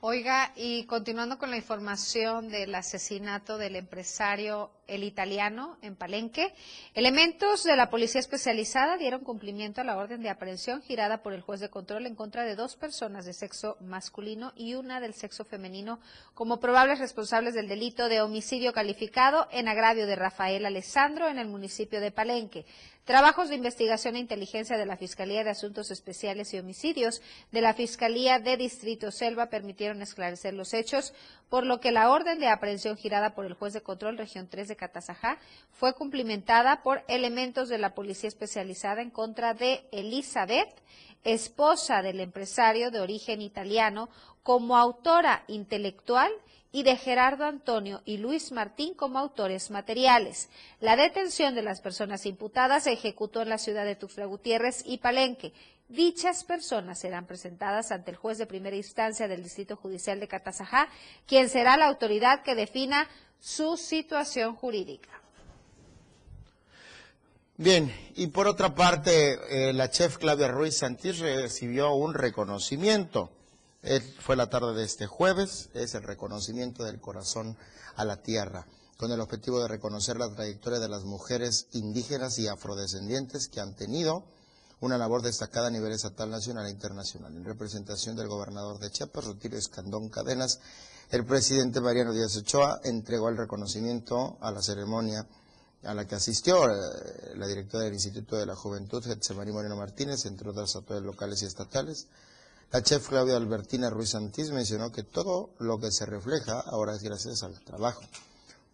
Oiga, y continuando con la información del asesinato del empresario el italiano en Palenque, elementos de la policía especializada dieron cumplimiento a la orden de aprehensión girada por el juez de control en contra de dos personas de sexo masculino y una del sexo femenino como probables responsables del delito de homicidio calificado en agravio de Rafael Alessandro en el municipio de Palenque. Trabajos de investigación e inteligencia de la Fiscalía de Asuntos Especiales y Homicidios de la Fiscalía de Distrito Selva permitieron esclarecer los hechos, por lo que la orden de aprehensión girada por el juez de control región 3 de Catazajá fue cumplimentada por elementos de la Policía Especializada en contra de Elizabeth, esposa del empresario de origen italiano, como autora intelectual y de Gerardo Antonio y Luis Martín como autores materiales. La detención de las personas imputadas se ejecutó en la ciudad de Tuxtla Gutiérrez y Palenque. Dichas personas serán presentadas ante el juez de primera instancia del Distrito Judicial de Catazajá, quien será la autoridad que defina su situación jurídica. Bien, y por otra parte, eh, la chef Claudia Ruiz Santís recibió un reconocimiento fue la tarde de este jueves, es el reconocimiento del corazón a la tierra, con el objetivo de reconocer la trayectoria de las mujeres indígenas y afrodescendientes que han tenido una labor destacada a nivel estatal, nacional e internacional. En representación del gobernador de Chiapas, Rutilio Escandón Cadenas, el presidente Mariano Díaz Ochoa entregó el reconocimiento a la ceremonia a la que asistió eh, la directora del Instituto de la Juventud, Getsemani Moreno Martínez, entre otras autoridades locales y estatales, la chef Claudia Albertina Ruiz Santís mencionó que todo lo que se refleja ahora es gracias al trabajo.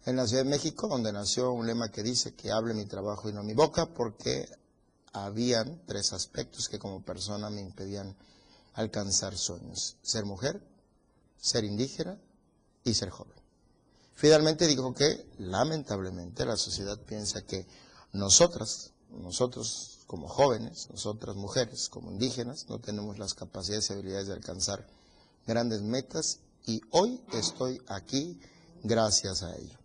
En la Ciudad de México, donde nació un lema que dice que hable mi trabajo y no mi boca, porque habían tres aspectos que como persona me impedían alcanzar sueños. Ser mujer, ser indígena y ser joven. Finalmente dijo que, lamentablemente, la sociedad piensa que nosotras, nosotros como jóvenes, nosotras mujeres, como indígenas, no tenemos las capacidades y habilidades de alcanzar grandes metas y hoy estoy aquí gracias a ello.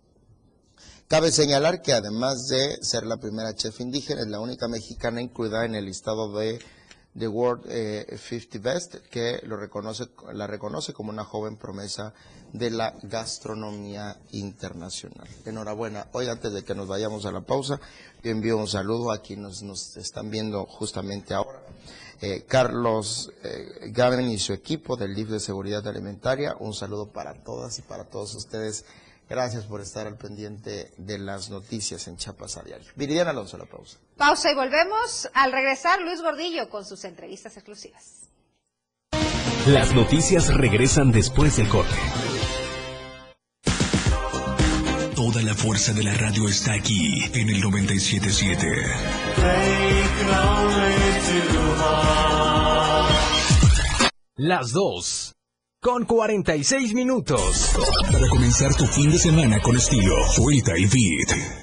Cabe señalar que además de ser la primera chef indígena, es la única mexicana incluida en el listado de The World 50 eh, Best, que lo reconoce, la reconoce como una joven promesa de la gastronomía internacional. Enhorabuena. Hoy, antes de que nos vayamos a la pausa, yo envío un saludo a quienes nos están viendo justamente ahora. Eh, Carlos eh, Gaben y su equipo del DIF de Seguridad Alimentaria. Un saludo para todas y para todos ustedes. Gracias por estar al pendiente de las noticias en Chiapas a diario. Viridiana Alonso, la pausa. Pausa y volvemos. Al regresar, Luis Gordillo con sus entrevistas exclusivas. Las noticias regresan después del corte. Toda la fuerza de la radio está aquí en el 977. Las dos con 46 minutos. Para comenzar tu fin de semana con estilo, Suelta y Beat.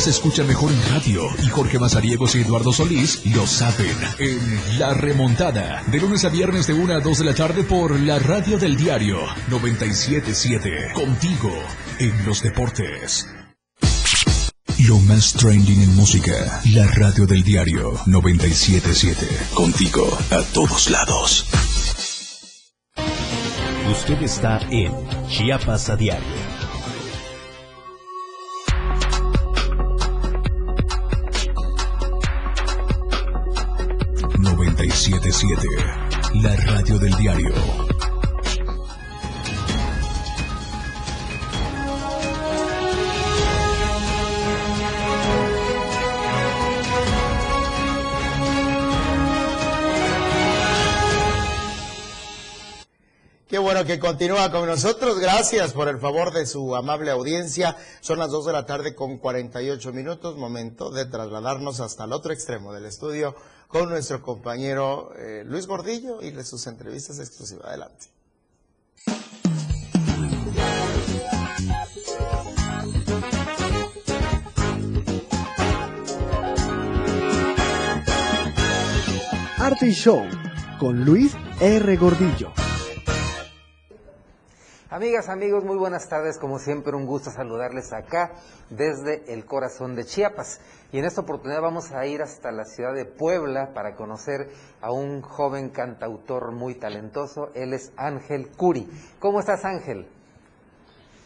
Se escucha mejor en radio y Jorge Mazariegos y Eduardo Solís lo saben en La Remontada, de lunes a viernes de 1 a 2 de la tarde por la radio del diario 977, contigo en los deportes. Lo más trending en música, la radio del diario 977, contigo a todos lados. Usted está en Chiapas a diario 977, la radio del diario. Qué bueno que continúa con nosotros. Gracias por el favor de su amable audiencia. Son las 2 de la tarde con 48 minutos. Momento de trasladarnos hasta el otro extremo del estudio con nuestro compañero eh, Luis Gordillo y sus entrevistas exclusivas. Adelante. Arte y Show con Luis R. Gordillo. Amigas, amigos, muy buenas tardes. Como siempre, un gusto saludarles acá desde el corazón de Chiapas. Y en esta oportunidad vamos a ir hasta la ciudad de Puebla para conocer a un joven cantautor muy talentoso. Él es Ángel Curi. ¿Cómo estás, Ángel?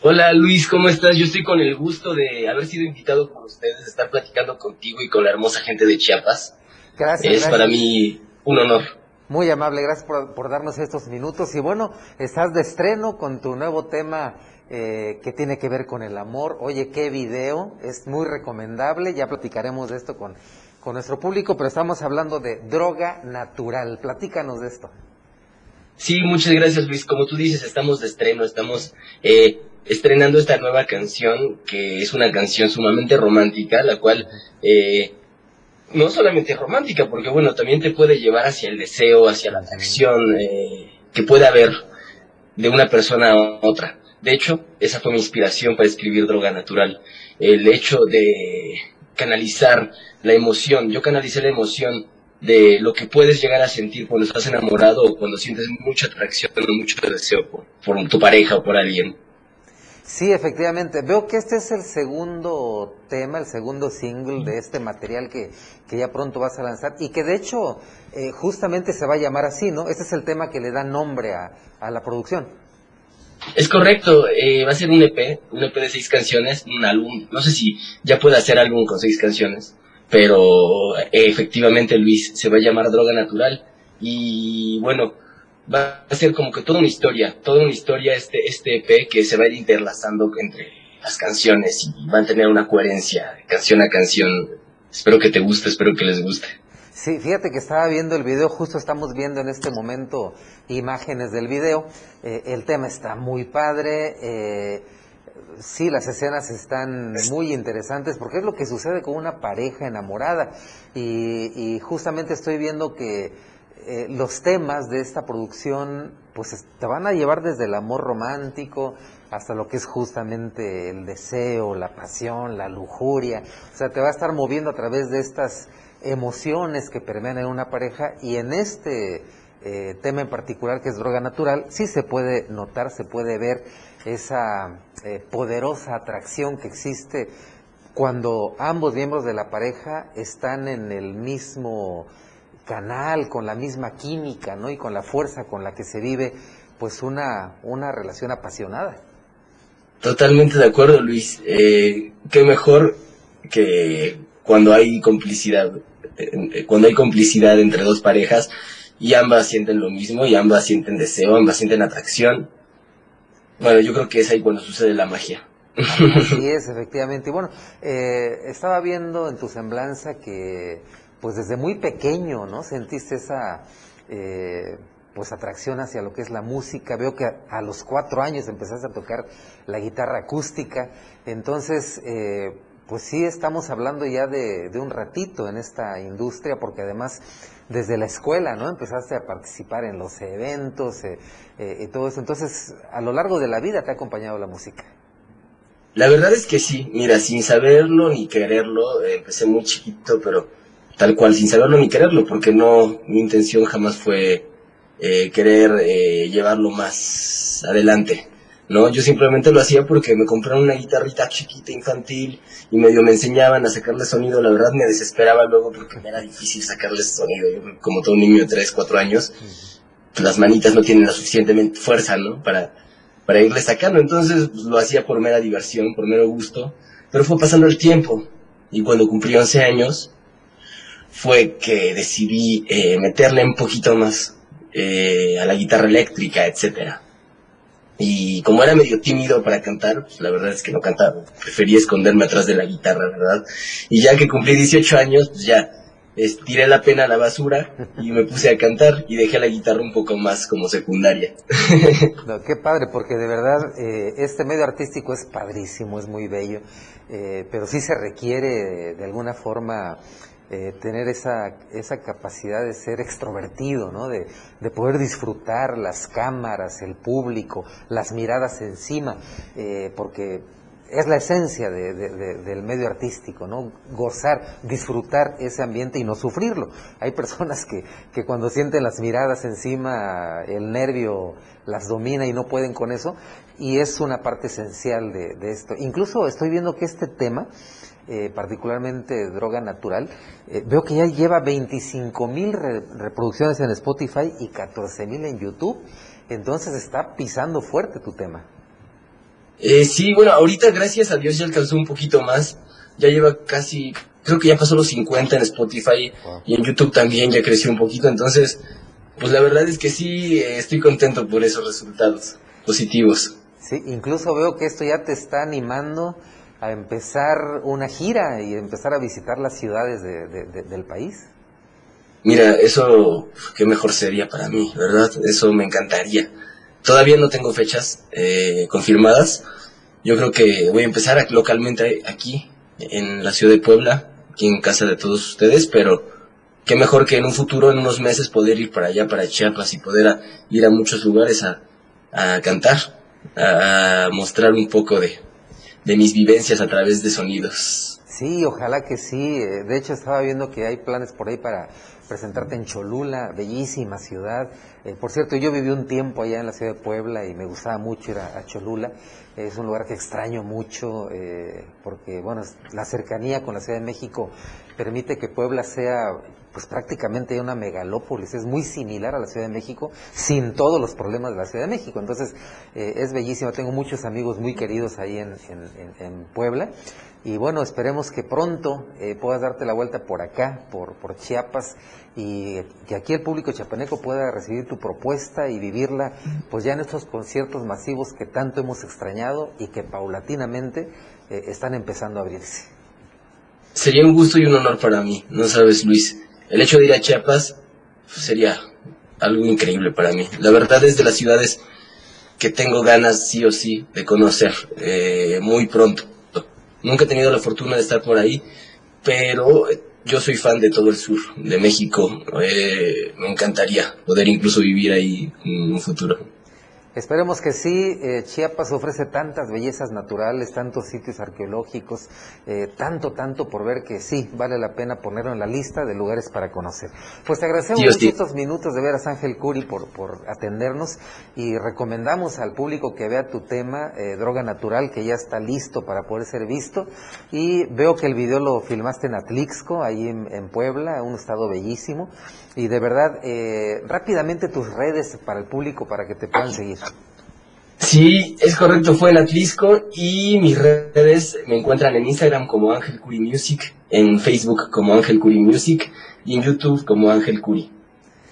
Hola Luis, ¿cómo estás? Yo estoy con el gusto de haber sido invitado con ustedes, de estar platicando contigo y con la hermosa gente de Chiapas. Gracias. Es para mí un honor. Muy amable, gracias por, darnos estos minutos. Y bueno, estás de estreno con tu nuevo tema eh, que tiene que ver con el amor. Oye, qué video, es muy recomendable. Ya platicaremos de esto con, con nuestro público, pero estamos hablando de droga natural. Platícanos de esto. Sí, muchas gracias Luis. Como tú dices, estamos de estreno, estamos eh, estrenando esta nueva canción, que es una canción sumamente romántica, la cual eh, no solamente romántica, porque bueno, también te puede llevar hacia el deseo, hacia la atracción eh, que puede haber de una persona a otra. De hecho, esa fue mi inspiración para escribir Droga Natural. El hecho de canalizar la emoción. Yo canalicé la emoción de lo que puedes llegar a sentir cuando estás enamorado o cuando sientes mucha atracción o mucho deseo por, por tu pareja o por alguien. Sí, efectivamente. Veo que este es el segundo tema, el segundo single de este material que, que ya pronto vas a lanzar y que de hecho eh, justamente se va a llamar así, ¿no? Este es el tema que le da nombre a, a la producción. Es correcto, eh, va a ser un EP, un EP de seis canciones, un álbum. No sé si ya puede hacer álbum con seis canciones, pero eh, efectivamente Luis se va a llamar Droga Natural y bueno, va a ser como que toda una historia, toda una historia este, este EP que se va a ir interlazando entre las canciones y van a tener una coherencia canción a canción. Espero que te guste, espero que les guste. Sí, fíjate que estaba viendo el video, justo estamos viendo en este momento imágenes del video. Eh, el tema está muy padre. Eh, sí, las escenas están muy interesantes porque es lo que sucede con una pareja enamorada. Y justamente estoy viendo que eh, los temas de esta producción pues te van a llevar desde el amor romántico hasta lo que es justamente el deseo, la pasión, la lujuria. O sea, te va a estar moviendo a través de estas emociones que permean en una pareja y en este eh, tema en particular que es droga natural, sí se puede notar, se puede ver esa eh, poderosa atracción que existe cuando ambos miembros de la pareja están en el mismo canal, con la misma química, ¿no? Y con la fuerza con la que se vive, pues una, una relación apasionada. Totalmente de acuerdo, Luis. Eh, qué mejor que cuando hay complicidad, eh, cuando hay complicidad entre dos parejas y ambas sienten lo mismo y ambas sienten deseo, ambas sienten atracción. Bueno, yo creo que es ahí cuando sucede la magia. Así es, efectivamente. Y bueno, eh, estaba viendo en tu semblanza que pues desde muy pequeño, ¿no? Sentiste esa eh, pues atracción hacia lo que es la música. Veo que a, los cuatro años empezaste a tocar la guitarra acústica. Entonces, eh, pues sí estamos hablando ya de, un ratito en esta industria, porque además desde la escuela, ¿no? Empezaste a participar en los eventos eh, y todo eso. Entonces, a lo largo de la vida te ha acompañado la música. La verdad es que sí, mira, sin saberlo ni quererlo, empecé muy chiquito, pero tal cual, sin saberlo ni quererlo, porque no, mi intención jamás fue eh, querer eh, llevarlo más adelante, ¿no? Yo simplemente lo hacía porque me compraron una guitarrita chiquita, infantil, y medio me enseñaban a sacarle sonido, la verdad me desesperaba luego porque me era difícil sacarle sonido, como todo niño de 3, 4 años, las manitas no tienen la suficientemente fuerza, ¿no? Para, para irle sacando, entonces pues, lo hacía por mera diversión, por mero gusto, pero fue pasando el tiempo, y cuando cumplí 11 años, fue que decidí eh, meterle un poquito más eh, a la guitarra eléctrica, etcétera. Y como era medio tímido para cantar, pues la verdad es que no cantaba, prefería esconderme atrás de la guitarra, ¿verdad? Y ya que cumplí 18 años, pues ya tiré la pena a la basura y me puse a cantar y dejé la guitarra un poco más como secundaria. No, qué padre, porque de verdad eh, este medio artístico es padrísimo, es muy bello, pero sí se requiere de alguna forma eh, tener esa, esa capacidad de ser extrovertido, ¿no? de, de, poder disfrutar las cámaras, el público, las miradas encima, eh, porque es la esencia de, del medio artístico, ¿no? Gozar, disfrutar ese ambiente y no sufrirlo. Hay personas que, que cuando sienten las miradas encima, el nervio las domina y no pueden con eso, y es una parte esencial de, de esto. Incluso estoy viendo que este tema, eh, particularmente droga natural, eh, veo que ya lleva 25 mil reproducciones en Spotify y 14 mil en YouTube. Entonces está pisando fuerte tu tema. Eh, sí, bueno, ahorita gracias a Dios ya alcanzó un poquito más. Ya lleva casi creo que ya pasó los 50 en Spotify y en YouTube también ya creció un poquito, entonces, pues la verdad es que sí, eh, estoy contento por esos resultados positivos. Sí, incluso veo que esto ya te está animando a empezar una gira y empezar a visitar las ciudades del país. Mira, eso qué mejor sería para mí, ¿verdad? Eso me encantaría. Todavía no tengo fechas eh, confirmadas. Yo creo que voy a empezar localmente aquí, en la ciudad de Puebla, aquí en casa de todos ustedes, pero qué mejor que en un futuro, en unos meses, poder ir para allá, para Chiapas y poder ir a muchos lugares a, a cantar, a, mostrar un poco de, de mis vivencias a través de sonidos. Sí, ojalá que sí. Eh, de hecho, estaba viendo que hay planes por ahí para presentarte en Cholula, bellísima ciudad. Eh, por cierto, yo viví un tiempo allá en la ciudad de Puebla y me gustaba mucho ir a, Cholula. Es un lugar que extraño mucho eh, porque, bueno, la cercanía con la Ciudad de México permite que Puebla sea pues prácticamente una megalópolis, es muy similar a la Ciudad de México, sin todos los problemas de la Ciudad de México. Entonces, eh, es bellísimo, tengo muchos amigos muy queridos ahí en, en Puebla y bueno, esperemos que pronto eh, puedas darte la vuelta por acá, por, por Chiapas, y que aquí el público chapaneco pueda recibir tu propuesta y vivirla, pues ya en estos conciertos masivos que tanto hemos extrañado y que paulatinamente eh, están empezando a abrirse. Sería un gusto y un honor para mí, no sabes Luis. El hecho de ir a Chiapas sería algo increíble para mí. La verdad es de las ciudades que tengo ganas sí o sí de conocer eh, muy pronto. Nunca he tenido la fortuna de estar por ahí, pero yo soy fan de todo el sur de México. Eh, me encantaría poder incluso vivir ahí en un futuro. Esperemos que sí. Eh, Chiapas ofrece tantas bellezas naturales, tantos sitios arqueológicos, eh, tanto, tanto por ver que sí, vale la pena ponerlo en la lista de lugares para conocer. Pues te agradecemos estos minutos de veras, Ángel Curi, por, por atendernos y recomendamos al público que vea tu tema, eh, Droga Natural, que ya está listo para poder ser visto. Y veo que el video lo filmaste en Atlixco, ahí en, en Puebla, un estado bellísimo. Y de verdad, eh, rápidamente tus redes para el público, para que te puedan seguir. Sí, es correcto, fue en Atlisco y mis redes me encuentran en Instagram como Ángel Curi Music, en Facebook como Ángel Curi Music y en YouTube como Ángel Curi.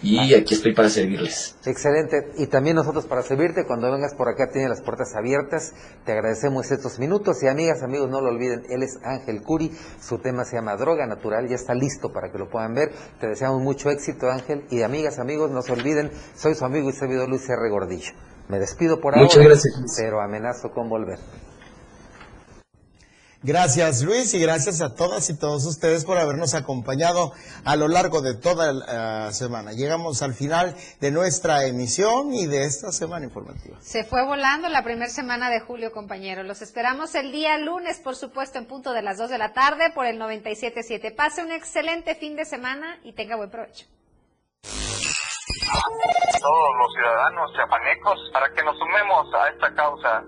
Y aquí estoy para servirles. Excelente. Y también nosotros para servirte. Cuando vengas por acá tiene las puertas abiertas. Te agradecemos estos minutos. Y amigas, amigos, no lo olviden. Él es Ángel Curi. Su tema se llama Droga Natural. Ya está listo para que lo puedan ver. Te deseamos mucho éxito, Ángel. Y amigas, amigos, no se olviden. Soy su amigo y servidor Luis R. Gordillo. Me despido por ahora. Muchas gracias. Pero amenazo con volver. Gracias Luis y gracias a todas y todos ustedes por habernos acompañado a lo largo de toda la semana. Llegamos al final de nuestra emisión y de esta semana informativa. Se fue volando la primera semana de julio, compañeros. Los esperamos el día lunes, por supuesto, en punto de las 2 de la tarde por el 97.7. Pase un excelente fin de semana y tenga buen provecho. Todos los ciudadanos chapanecos para que nos sumemos a esta causa.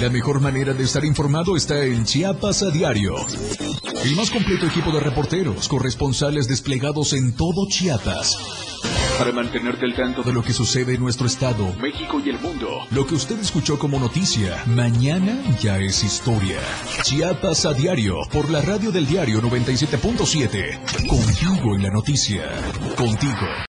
La mejor manera de estar informado está en Chiapas a diario. El más completo equipo de reporteros, corresponsales desplegados en todo Chiapas. Para mantenerte al tanto de lo que sucede en nuestro estado, México y el mundo. Lo que usted escuchó como noticia, mañana ya es historia. Chiapas a diario, por la radio del diario 97.7. Contigo en la noticia. Contigo.